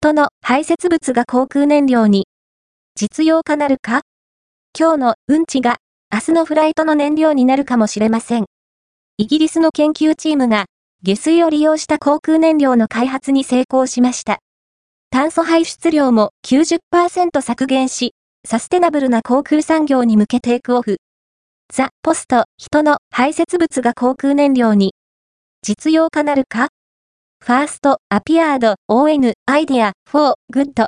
人の排泄物が航空燃料に。実用化なるか？今日のうんちが明日のフライトの燃料になるかもしれません。イギリスの研究チームが下水を利用した航空燃料の開発に成功しました。炭素排出量も90%削減し、サステナブルな航空産業に向けテイクオフ。ザ・ポスト、人の排泄物が航空燃料に。実用化なるか？ファースト、アピアード、ON、アイデア、フォー、グッド。